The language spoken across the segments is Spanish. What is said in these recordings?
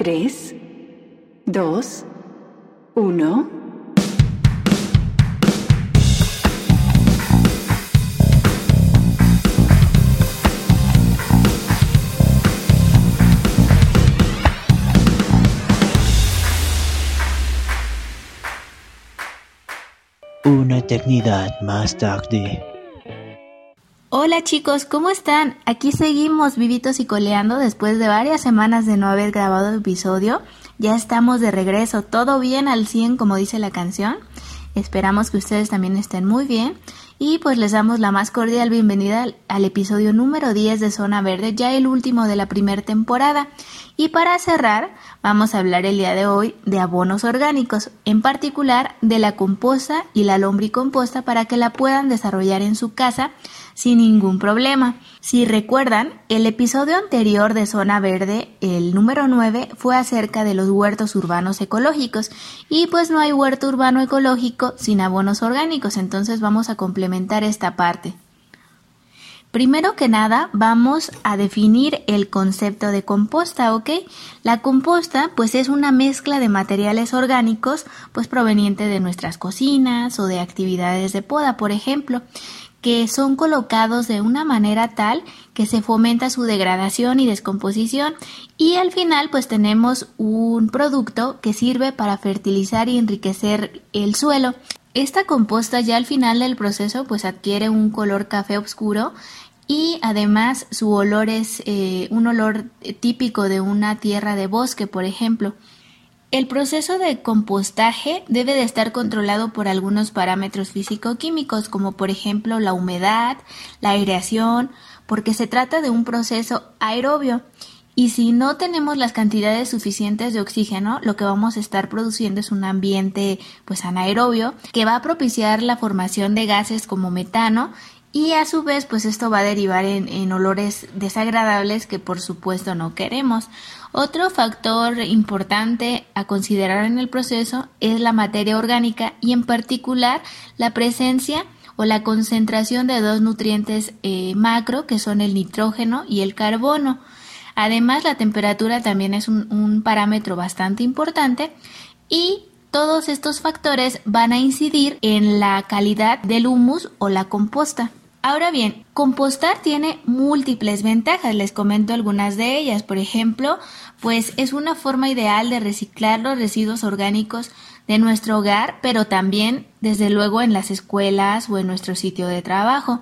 3, 2, 1. Una eternidad más tarde. Hola chicos, ¿cómo están? Aquí seguimos vivitos y coleando después de varias semanas de no haber grabado episodio. Ya estamos de regreso, todo bien al 100 como dice la canción. Esperamos que ustedes también estén muy bien y pues les damos la más cordial bienvenida al, episodio número 10 de Zona Verde, ya el último de la primera temporada. Y para cerrar, vamos a hablar el día de hoy de abonos orgánicos, en particular de la composta y la lombricomposta para que la puedan desarrollar en su casa sin ningún problema. Si recuerdan, el episodio anterior de Zona Verde, el número 9, fue acerca de los huertos urbanos ecológicos y pues no hay huerto urbano ecológico sin abonos orgánicos, entonces vamos a complementar esta parte. Primero que nada, vamos a definir el concepto de composta, ¿ok? La composta, pues es una mezcla de materiales orgánicos, pues proveniente de nuestras cocinas o de actividades de poda, por ejemplo, que son colocados de una manera tal que se fomenta su degradación y descomposición y al final pues tenemos un producto que sirve para fertilizar y enriquecer el suelo. Esta composta ya al final del proceso pues adquiere un color café oscuro y además su olor es eh, un olor típico de una tierra de bosque, por ejemplo. El proceso de compostaje debe de estar controlado por algunos parámetros físico-químicos, como por ejemplo la humedad, la aireación, porque se trata de un proceso aerobio. Y si no tenemos las cantidades suficientes de oxígeno, lo que vamos a estar produciendo es un ambiente pues anaerobio que va a propiciar la formación de gases como metano y a su vez pues esto va a derivar en, olores desagradables que por supuesto no queremos. Otro factor importante a considerar en el proceso es la materia orgánica y en particular la presencia o la concentración de dos nutrientes eh, macro que son el nitrógeno y el carbono. Además la temperatura también es un, un parámetro bastante importante y todos estos factores van a incidir en la calidad del humus o la composta. Ahora bien, compostar tiene múltiples ventajas, les comento algunas de ellas. Por ejemplo, pues es una forma ideal de reciclar los residuos orgánicos de nuestro hogar, pero también, desde luego, en las escuelas o en nuestro sitio de trabajo.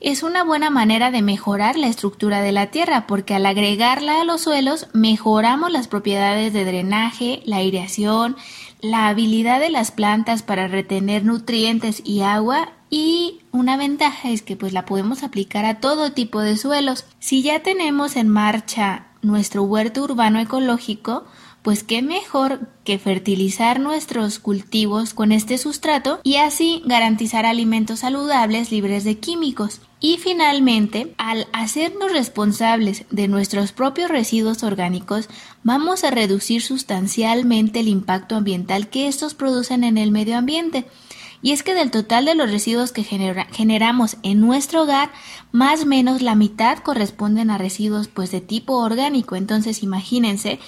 Es una buena manera de mejorar la estructura de la tierra porque al agregarla a los suelos mejoramos las propiedades de drenaje, la aireación, la habilidad de las plantas para retener nutrientes y agua y una ventaja es que pues la podemos aplicar a todo tipo de suelos. Si ya tenemos en marcha nuestro huerto urbano ecológico, pues qué mejor que fertilizar nuestros cultivos con este sustrato y así garantizar alimentos saludables libres de químicos. Y finalmente, al hacernos responsables de nuestros propios residuos orgánicos, vamos a reducir sustancialmente el impacto ambiental que estos producen en el medio ambiente. Y es que del total de los residuos que generamos en nuestro hogar, más o menos la mitad corresponden a residuos pues de tipo orgánico. Entonces imagínense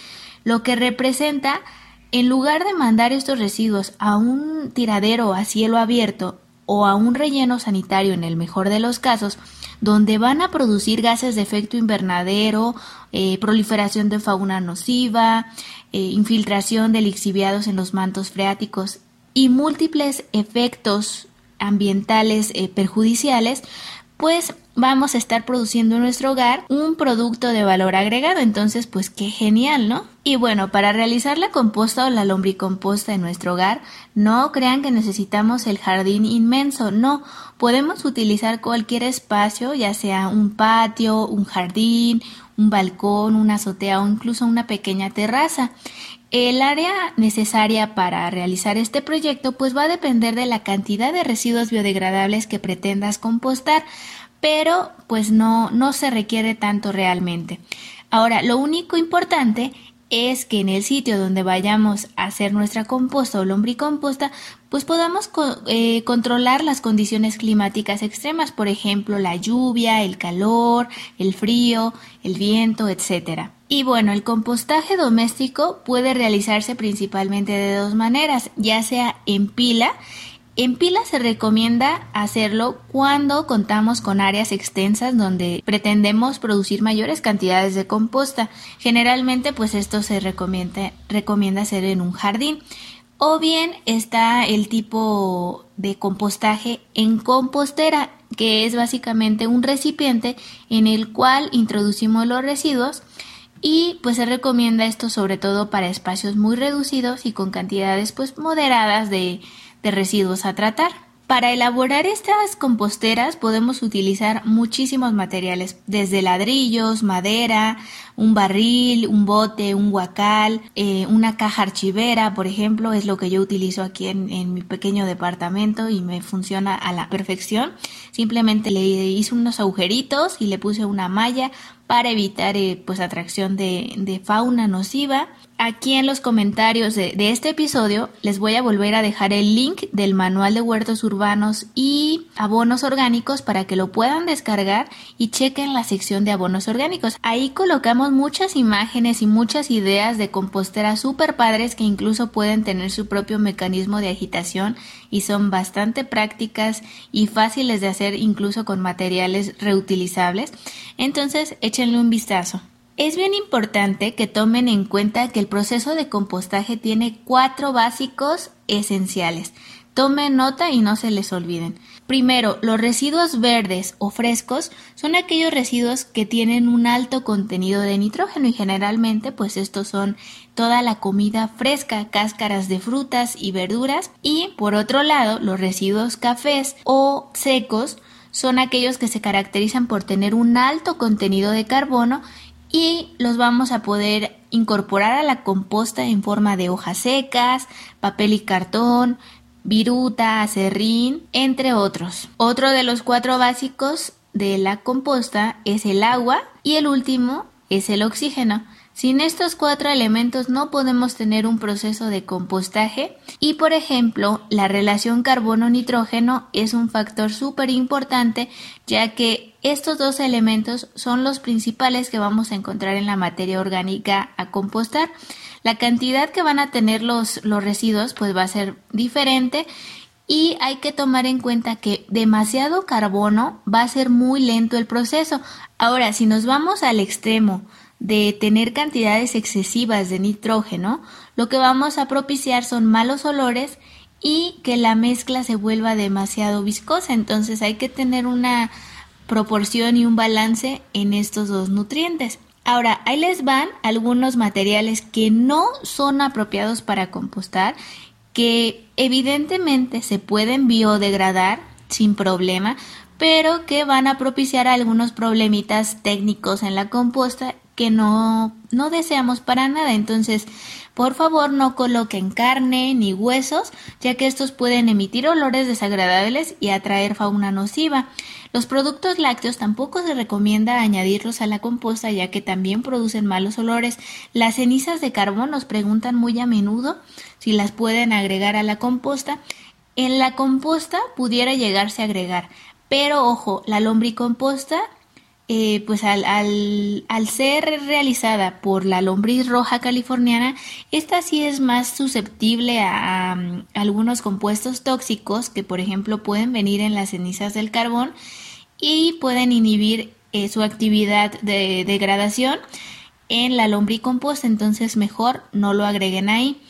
lo que representa en lugar de mandar estos residuos a un tiradero a cielo abierto o a un relleno sanitario en el mejor de los casos, donde van a producir gases de efecto invernadero, eh, proliferación de fauna nociva, eh, infiltración de lixiviados en los mantos freáticos y múltiples efectos ambientales eh, perjudiciales, pues vamos a estar produciendo en nuestro hogar un producto de valor agregado. Entonces, pues qué genial, ¿no? Y bueno, para realizar la composta o la lombricomposta en nuestro hogar, no crean que necesitamos el jardín inmenso, no. Podemos utilizar cualquier espacio, ya sea un patio, un jardín, un balcón, una azotea o incluso una pequeña terraza. El área necesaria para realizar este proyecto pues va a depender de la cantidad de residuos biodegradables que pretendas compostar, pero pues no, no se requiere tanto realmente. Ahora, lo único importante es que en el sitio donde vayamos a hacer nuestra composta o lombricomposta, pues podamos eh, controlar las condiciones climáticas extremas, por ejemplo, la lluvia, el calor, el frío, el viento, etcétera. Y bueno, el compostaje doméstico puede realizarse principalmente de dos maneras, ya sea en pila. En pila se recomienda hacerlo cuando contamos con áreas extensas donde pretendemos producir mayores cantidades de composta. Generalmente pues esto se recomienda, recomienda hacer en un jardín. O bien está el tipo de compostaje en compostera, que es básicamente un recipiente en el cual introducimos los residuos y pues se recomienda esto sobre todo para espacios muy reducidos y con cantidades pues moderadas de, de residuos a tratar. Para elaborar estas composteras podemos utilizar muchísimos materiales, desde ladrillos, madera, un barril, un bote, un guacal, eh, una caja archivera, por ejemplo, es lo que yo utilizo aquí en, en, mi pequeño departamento y me funciona a la perfección. Simplemente le hice unos agujeritos y le puse una malla para evitar eh, pues atracción de, de fauna nociva Aquí en los comentarios de, este episodio les voy a volver a dejar el link del manual de huertos urbanos y abonos orgánicos para que lo puedan descargar y chequen la sección de abonos orgánicos. Ahí colocamos muchas imágenes y muchas ideas de composteras super padres que incluso pueden tener su propio mecanismo de agitación y son bastante prácticas y fáciles de hacer incluso con materiales reutilizables. Entonces échenle un vistazo. Es bien importante que tomen en cuenta que el proceso de compostaje tiene cuatro básicos esenciales. Tomen nota y no se les olviden. Primero, los residuos verdes o frescos son aquellos residuos que tienen un alto contenido de nitrógeno y generalmente pues estos son toda la comida fresca, cáscaras de frutas y verduras. Y por otro lado, los residuos cafés o secos son aquellos que se caracterizan por tener un alto contenido de carbono y los vamos a poder incorporar a la composta en forma de hojas secas, papel y cartón, viruta, acerrín, entre otros. Otro de los cuatro básicos de la composta es el agua y el último es el oxígeno. Sin estos cuatro elementos no podemos tener un proceso de compostaje y por ejemplo la relación carbono-nitrógeno es un factor súper importante ya que estos dos elementos son los principales que vamos a encontrar en la materia orgánica a compostar. La cantidad que van a tener los, los residuos pues va a ser diferente y hay que tomar en cuenta que demasiado carbono va a ser muy lento el proceso. Ahora, si nos vamos al extremo de tener cantidades excesivas de nitrógeno, lo que vamos a propiciar son malos olores y que la mezcla se vuelva demasiado viscosa. Entonces hay que tener una proporción y un balance en estos dos nutrientes. Ahora, ahí les van algunos materiales que no son apropiados para compostar, que evidentemente se pueden biodegradar sin problema, pero que van a propiciar algunos problemitas técnicos en la composta que no, no deseamos para nada. Entonces, por favor, no coloquen carne ni huesos, ya que estos pueden emitir olores desagradables y atraer fauna nociva. Los productos lácteos tampoco se recomienda añadirlos a la composta, ya que también producen malos olores. Las cenizas de carbón nos preguntan muy a menudo si las pueden agregar a la composta. En la composta pudiera llegarse a agregar, pero ojo, la lombricomposta eh, pues al, al, ser realizada por la lombriz roja californiana, esta sí es más susceptible a, algunos compuestos tóxicos que por ejemplo pueden venir en las cenizas del carbón y pueden inhibir eh, su actividad de degradación en la lombricomposta, entonces mejor no lo agreguen ahí.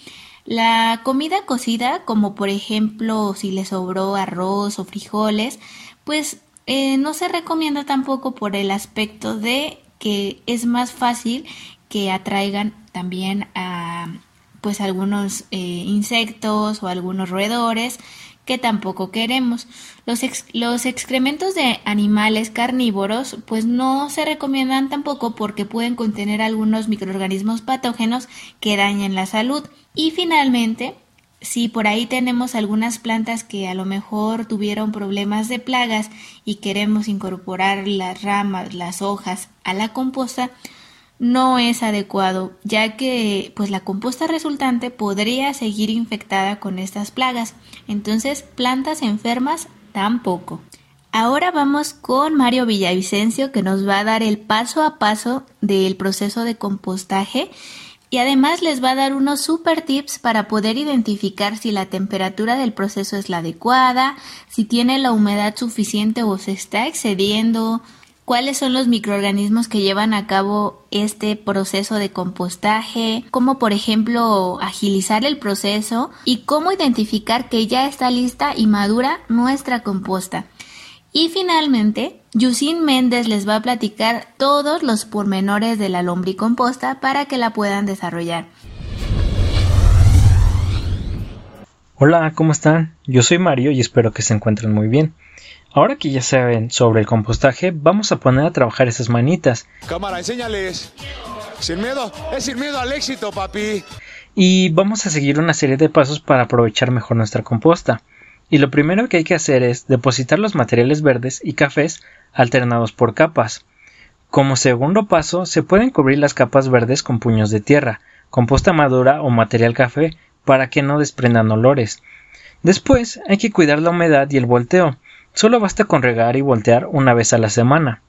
La comida cocida, como por ejemplo si le sobró arroz o frijoles, pues eh, no se recomienda tampoco por el aspecto de que es más fácil que atraigan también a pues algunos eh, insectos o algunos roedores que tampoco queremos. Los, los excrementos de animales carnívoros pues no se recomiendan tampoco porque pueden contener algunos microorganismos patógenos que dañen la salud. Y finalmente, si por ahí tenemos algunas plantas que a lo mejor tuvieron problemas de plagas y queremos incorporar las ramas, las hojas a la composta, no es adecuado, ya que pues la composta resultante podría seguir infectada con estas plagas. Entonces, plantas enfermas tampoco. Ahora vamos con Mario Villavicencio que nos va a dar el paso a paso del proceso de compostaje y además les va a dar unos super tips para poder identificar si la temperatura del proceso es la adecuada, si tiene la humedad suficiente o se está excediendo, cuáles son los microorganismos que llevan a cabo este proceso de compostaje, cómo por ejemplo agilizar el proceso y cómo identificar que ya está lista y madura nuestra composta. Y finalmente, Yusin Méndez les va a platicar todos los pormenores de la lombricomposta para que la puedan desarrollar. Hola, ¿cómo están? Yo soy Mario y espero que se encuentren muy bien. Ahora que ya saben sobre el compostaje, vamos a poner a trabajar esas manitas. Cámara, enséñales. Sin miedo, es sin miedo al éxito, papi. Y vamos a seguir una serie de pasos para aprovechar mejor nuestra composta y lo primero que hay que hacer es depositar los materiales verdes y cafés alternados por capas. Como segundo paso, se pueden cubrir las capas verdes con puños de tierra, composta madura o material café para que no desprendan olores. Después hay que cuidar la humedad y el volteo. Solo basta con regar y voltear una vez a la semana.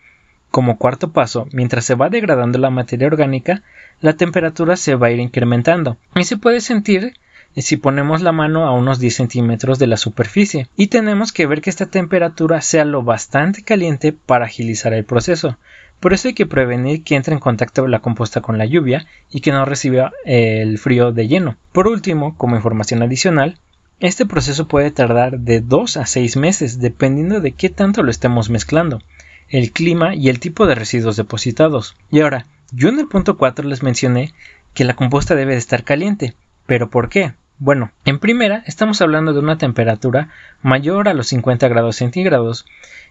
Como cuarto paso, mientras se va degradando la materia orgánica, la temperatura se va a ir incrementando y se puede sentir si ponemos la mano a unos 10 centímetros de la superficie y tenemos que ver que esta temperatura sea lo bastante caliente para agilizar el proceso. Por eso hay que prevenir que entre en contacto la composta con la lluvia y que no reciba el frío de lleno. Por último, como información adicional, este proceso puede tardar de 2 a 6 meses dependiendo de qué tanto lo estemos mezclando, el clima y el tipo de residuos depositados. Y ahora, yo en el punto 4 les mencioné que la composta debe de estar caliente. ¿Pero por qué? Bueno, en primera estamos hablando de una temperatura mayor a los 50 grados centígrados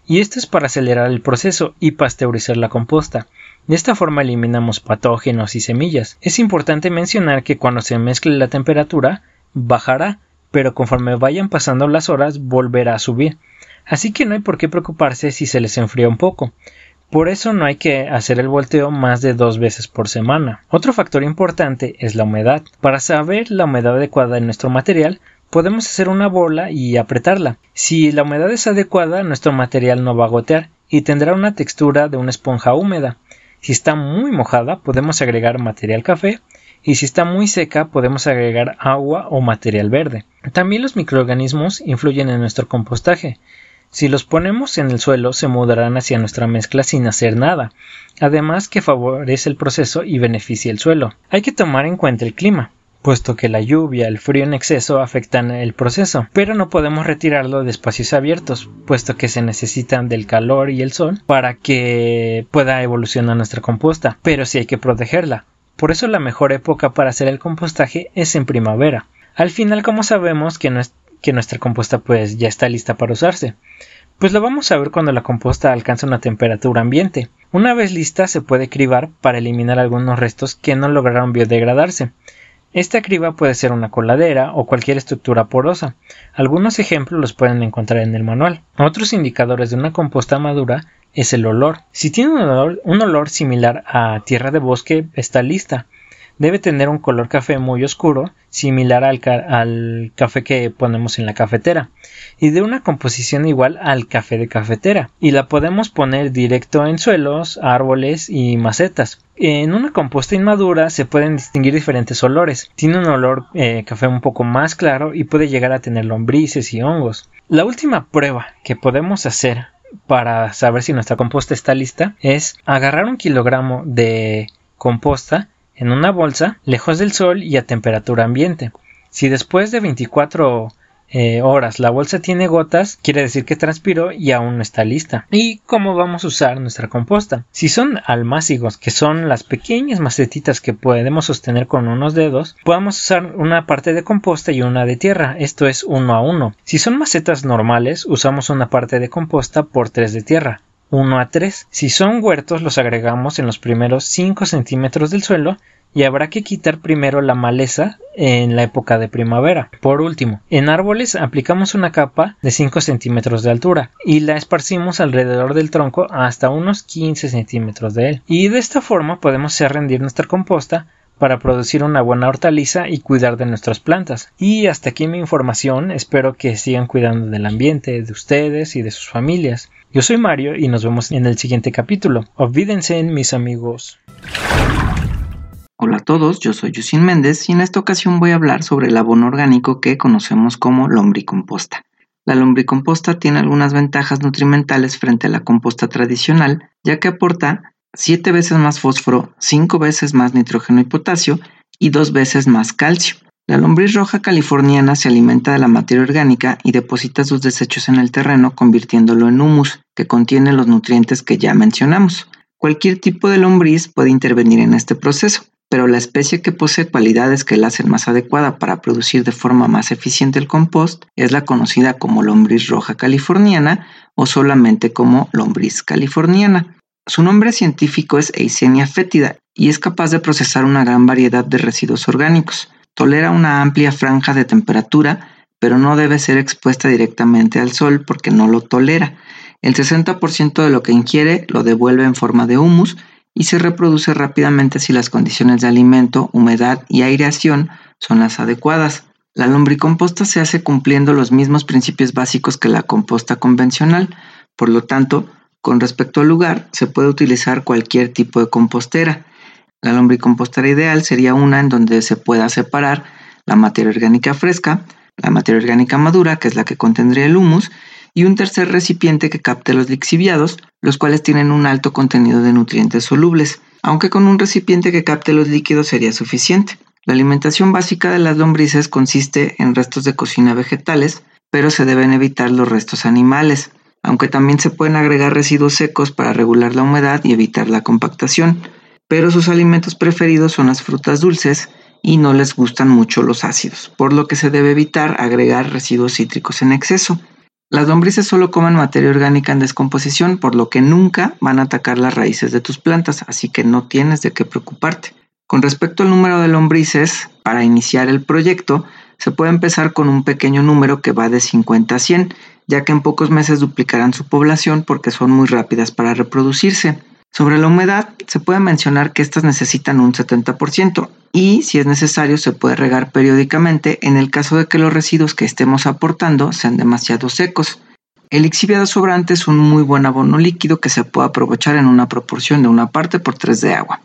y esto es para acelerar el proceso y pasteurizar la composta. De esta forma eliminamos patógenos y semillas. Es importante mencionar que cuando se mezcle la temperatura bajará, pero conforme vayan pasando las horas volverá a subir. Así que no hay por qué preocuparse si se les enfría un poco. Por eso no hay que hacer el volteo más de dos veces por semana. Otro factor importante es la humedad. Para saber la humedad adecuada en nuestro material, podemos hacer una bola y apretarla. Si la humedad es adecuada, nuestro material no va a gotear y tendrá una textura de una esponja húmeda. Si está muy mojada, podemos agregar material café y si está muy seca, podemos agregar agua o material verde. También los microorganismos influyen en nuestro compostaje. Si los ponemos en el suelo se mudarán hacia nuestra mezcla sin hacer nada, además que favorece el proceso y beneficia el suelo. Hay que tomar en cuenta el clima, puesto que la lluvia, el frío en exceso afectan el proceso, pero no podemos retirarlo de espacios abiertos, puesto que se necesitan del calor y el sol para que pueda evolucionar nuestra composta, pero sí hay que protegerla. Por eso la mejor época para hacer el compostaje es en primavera. Al final, como sabemos que, no es que nuestra composta pues ya está lista para usarse. Pues lo vamos a ver cuando la composta alcanza una temperatura ambiente. Una vez lista se puede cribar para eliminar algunos restos que no lograron biodegradarse. Esta criba puede ser una coladera o cualquier estructura porosa. Algunos ejemplos los pueden encontrar en el manual. Otros indicadores de una composta madura es el olor. Si tiene un olor, un olor similar a tierra de bosque, está lista debe tener un color café muy oscuro, similar al, café que ponemos en la cafetera, y de una composición igual al café de cafetera, y la podemos poner directo en suelos, árboles y macetas. En una composta inmadura se pueden distinguir diferentes olores. Tiene un olor eh, café un poco más claro y puede llegar a tener lombrices y hongos. La última prueba que podemos hacer para saber si nuestra composta está lista es agarrar un kilogramo de composta en una bolsa, lejos del sol y a temperatura ambiente. Si después de 24 eh, horas la bolsa tiene gotas, quiere decir que transpiró y aún no está lista. ¿Y cómo vamos a usar nuestra composta? Si son almácigos, que son las pequeñas macetitas que podemos sostener con unos dedos, podemos usar una parte de composta y una de tierra, esto es uno a uno. Si son macetas normales, usamos una parte de composta por tres de tierra. 1 a 3. Si son huertos los agregamos en los primeros 5 centímetros del suelo y habrá que quitar primero la maleza en la época de primavera. Por último, en árboles aplicamos una capa de 5 centímetros de altura y la esparcimos alrededor del tronco hasta unos 15 centímetros de él. Y de esta forma podemos hacer rendir nuestra composta para producir una buena hortaliza y cuidar de nuestras plantas. Y hasta aquí mi información, espero que sigan cuidando del ambiente, de ustedes y de sus familias. Yo soy Mario y nos vemos en el siguiente capítulo. Olvídense, mis amigos. Hola a todos, yo soy Yusin Méndez y en esta ocasión voy a hablar sobre el abono orgánico que conocemos como lombricomposta. La lombricomposta tiene algunas ventajas nutrimentales frente a la composta tradicional, ya que aporta 7 veces más fósforo, 5 veces más nitrógeno y potasio y 2 veces más calcio. La lombriz roja californiana se alimenta de la materia orgánica y deposita sus desechos en el terreno convirtiéndolo en humus, que contiene los nutrientes que ya mencionamos. Cualquier tipo de lombriz puede intervenir en este proceso pero la especie que posee cualidades que la hacen más adecuada para producir de forma más eficiente el compost es la conocida como lombriz roja californiana o solamente como lombriz californiana. Su nombre científico es Eisenia fétida y es capaz de procesar una gran variedad de residuos orgánicos. Tolera una amplia franja de temperatura, pero no debe ser expuesta directamente al sol porque no lo tolera. El 60% de lo que ingiere lo devuelve en forma de humus y se reproduce rápidamente si las condiciones de alimento, humedad y aireación son las adecuadas. La lombricomposta se hace cumpliendo los mismos principios básicos que la composta convencional, por lo tanto, con respecto al lugar, se puede utilizar cualquier tipo de compostera. La lombricompostera ideal sería una en donde se pueda separar la materia orgánica fresca, la materia orgánica madura, que es la que contendría el humus, y un tercer recipiente que capte los lixiviados, los cuales tienen un alto contenido de nutrientes solubles, aunque con un recipiente que capte los líquidos sería suficiente. La alimentación básica de las lombrices consiste en restos de cocina vegetales, pero se deben evitar los restos animales, aunque también se pueden agregar residuos secos para regular la humedad y evitar la compactación, pero sus alimentos preferidos son las frutas dulces y no les gustan mucho los ácidos, por lo que se debe evitar agregar residuos cítricos en exceso. Las lombrices solo comen materia orgánica en descomposición, por lo que nunca van a atacar las raíces de tus plantas, así que no tienes de qué preocuparte. Con respecto al número de lombrices, para iniciar el proyecto, se puede empezar con un pequeño número que va de 50 a 100, ya que en pocos meses duplicarán su población porque son muy rápidas para reproducirse. Sobre la humedad, se puede mencionar que estas necesitan un 70% y, si es necesario, se puede regar periódicamente en el caso de que los residuos que estemos aportando sean demasiado secos. El lixiviado sobrante es un muy buen abono líquido que se puede aprovechar en una proporción de una parte por 3 de agua.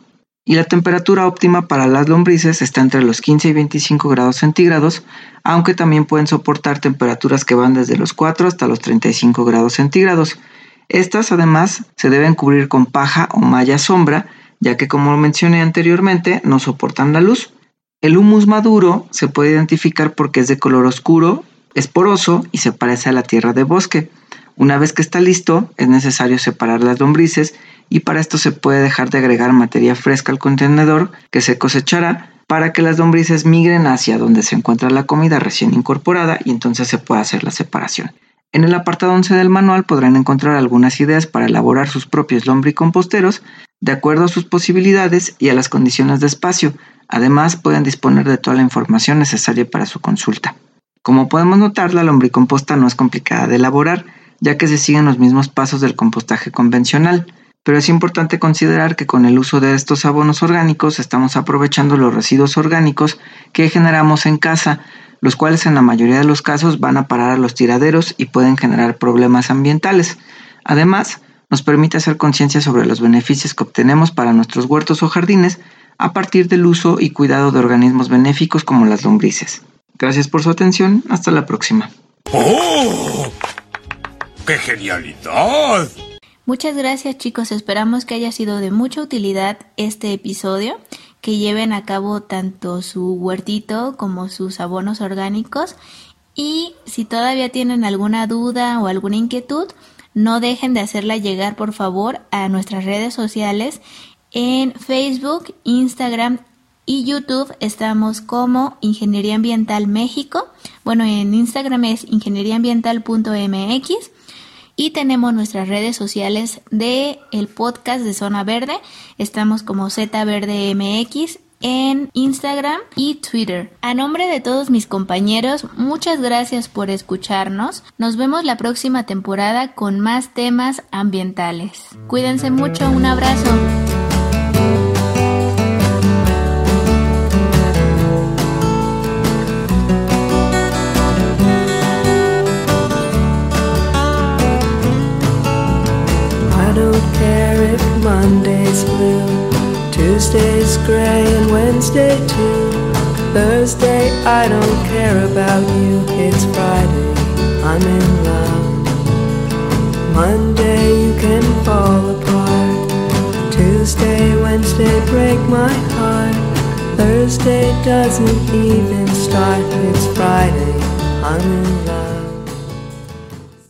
Y la temperatura óptima para las lombrices está entre los 15 y 25 grados centígrados, aunque también pueden soportar temperaturas que van desde los 4 hasta los 35 grados centígrados. Estas además se deben cubrir con paja o malla sombra, ya que como mencioné anteriormente no soportan la luz. El humus maduro se puede identificar porque es de color oscuro, es poroso y se parece a la tierra de bosque. Una vez que está listo, es necesario separar las lombrices y para esto se puede dejar de agregar materia fresca al contenedor que se cosechará para que las lombrices migren hacia donde se encuentra la comida recién incorporada y entonces se pueda hacer la separación. En el apartado 11 del manual podrán encontrar algunas ideas para elaborar sus propios lombricomposteros de acuerdo a sus posibilidades y a las condiciones de espacio. Además, pueden disponer de toda la información necesaria para su consulta. Como podemos notar, la lombricomposta no es complicada de elaborar, ya que se siguen los mismos pasos del compostaje convencional, pero es importante considerar que con el uso de estos abonos orgánicos estamos aprovechando los residuos orgánicos que generamos en casa, los cuales en la mayoría de los casos van a parar a los tiraderos y pueden generar problemas ambientales. Además, nos permite hacer conciencia sobre los beneficios que obtenemos para nuestros huertos o jardines a partir del uso y cuidado de organismos benéficos como las lombrices. Gracias por su atención, hasta la próxima. ¡Oh! ¡Qué genialidad! Muchas gracias chicos, esperamos que haya sido de mucha utilidad este episodio que lleven a cabo tanto su huertito como sus abonos orgánicos. Y si todavía tienen alguna duda o alguna inquietud, no dejen de hacerla llegar por favor a nuestras redes sociales en Facebook, Instagram y YouTube estamos como Ingeniería Ambiental México. Bueno, en Instagram es ingenieriaambiental.mx y tenemos nuestras redes sociales de el podcast de Zona Verde. Estamos como Z MX en Instagram y Twitter. A nombre de todos mis compañeros, muchas gracias por escucharnos. Nos vemos la próxima temporada con más temas ambientales. Cuídense mucho, un abrazo. I don't care about you. It's Friday, I'm in love. Monday, you can fall apart. Tuesday, Wednesday, break my heart. Thursday doesn't even start. It's Friday, I'm in love.